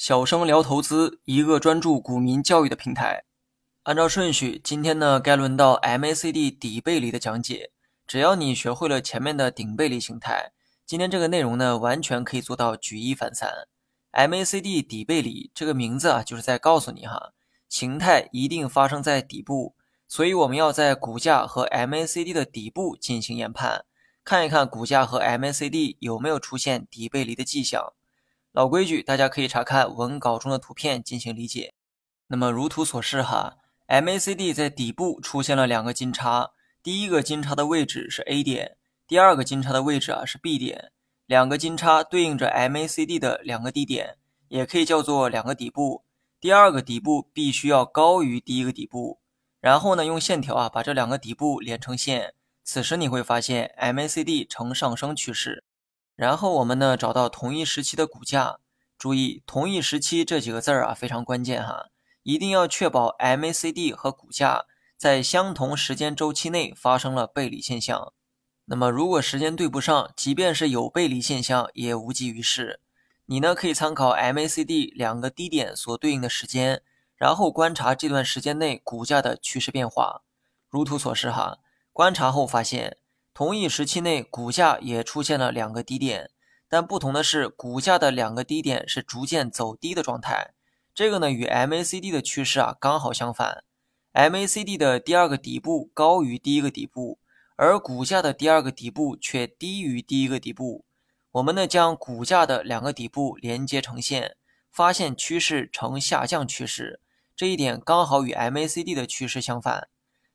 小生聊投资，一个专注股民教育的平台。按照顺序，今天呢该轮到 MACD 底背离的讲解。只要你学会了前面的顶背离形态，今天这个内容呢完全可以做到举一反三。MACD 底背离这个名字啊，就是在告诉你哈，形态一定发生在底部，所以我们要在股价和 MACD 的底部进行研判。看一看股价和 MACD 有没有出现底背离的迹象。老规矩，大家可以查看文稿中的图片进行理解。那么如图所示哈，MACD 在底部出现了两个金叉，第一个金叉的位置是 A 点，第二个金叉的位置啊是 B 点。两个金叉对应着 MACD 的两个低点，也可以叫做两个底部。第二个底部必须要高于第一个底部。然后呢，用线条啊把这两个底部连成线。此时你会发现 MACD 呈上升趋势，然后我们呢找到同一时期的股价，注意同一时期这几个字儿啊非常关键哈，一定要确保 MACD 和股价在相同时间周期内发生了背离现象。那么如果时间对不上，即便是有背离现象也无济于事。你呢可以参考 MACD 两个低点所对应的时间，然后观察这段时间内股价的趋势变化，如图所示哈。观察后发现，同一时期内股价也出现了两个低点，但不同的是，股价的两个低点是逐渐走低的状态。这个呢与 MACD 的趋势啊刚好相反，MACD 的第二个底部高于第一个底部，而股价的第二个底部却低于第一个底部。我们呢将股价的两个底部连接成线，发现趋势呈下降趋势，这一点刚好与 MACD 的趋势相反。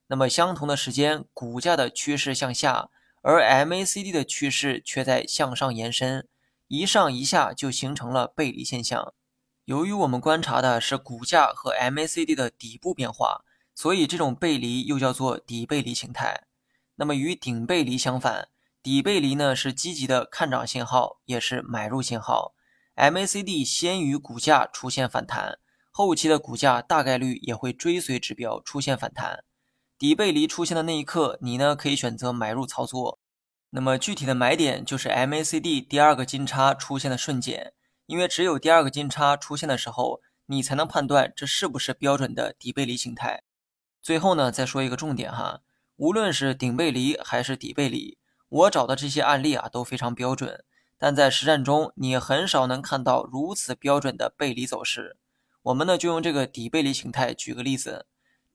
那么相同的时间，股价的趋势向下，而 MACD 的趋势却在向上延伸，一上一下就形成了背离现象。由于我们观察的是股价和 MACD 的底部变化，所以这种背离又叫做底背离形态。那么与顶背离相反，底背离呢是积极的看涨信号，也是买入信号。MACD 先于股价出现反弹，后期的股价大概率也会追随指标出现反弹。底背离出现的那一刻，你呢可以选择买入操作。那么具体的买点就是 MACD 第二个金叉出现的瞬间，因为只有第二个金叉出现的时候，你才能判断这是不是标准的底背离形态。最后呢，再说一个重点哈，无论是顶背离还是底背离，我找的这些案例啊都非常标准，但在实战中你很少能看到如此标准的背离走势。我们呢就用这个底背离形态举个例子。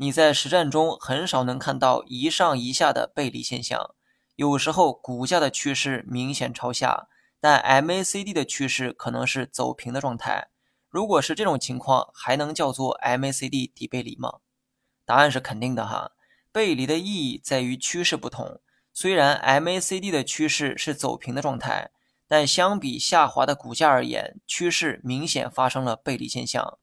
你在实战中很少能看到一上一下的背离现象，有时候股价的趋势明显朝下，但 MACD 的趋势可能是走平的状态。如果是这种情况，还能叫做 MACD 底背离吗？答案是肯定的哈。背离的意义在于趋势不同。虽然 MACD 的趋势是走平的状态，但相比下滑的股价而言，趋势明显发生了背离现象。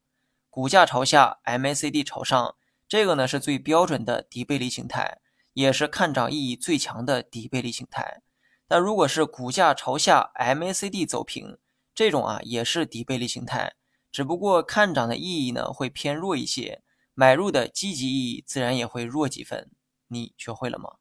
股价朝下，MACD 朝上。这个呢是最标准的底背离形态，也是看涨意义最强的底背离形态。但如果是股价朝下，MACD 走平，这种啊也是底背离形态，只不过看涨的意义呢会偏弱一些，买入的积极意义自然也会弱几分。你学会了吗？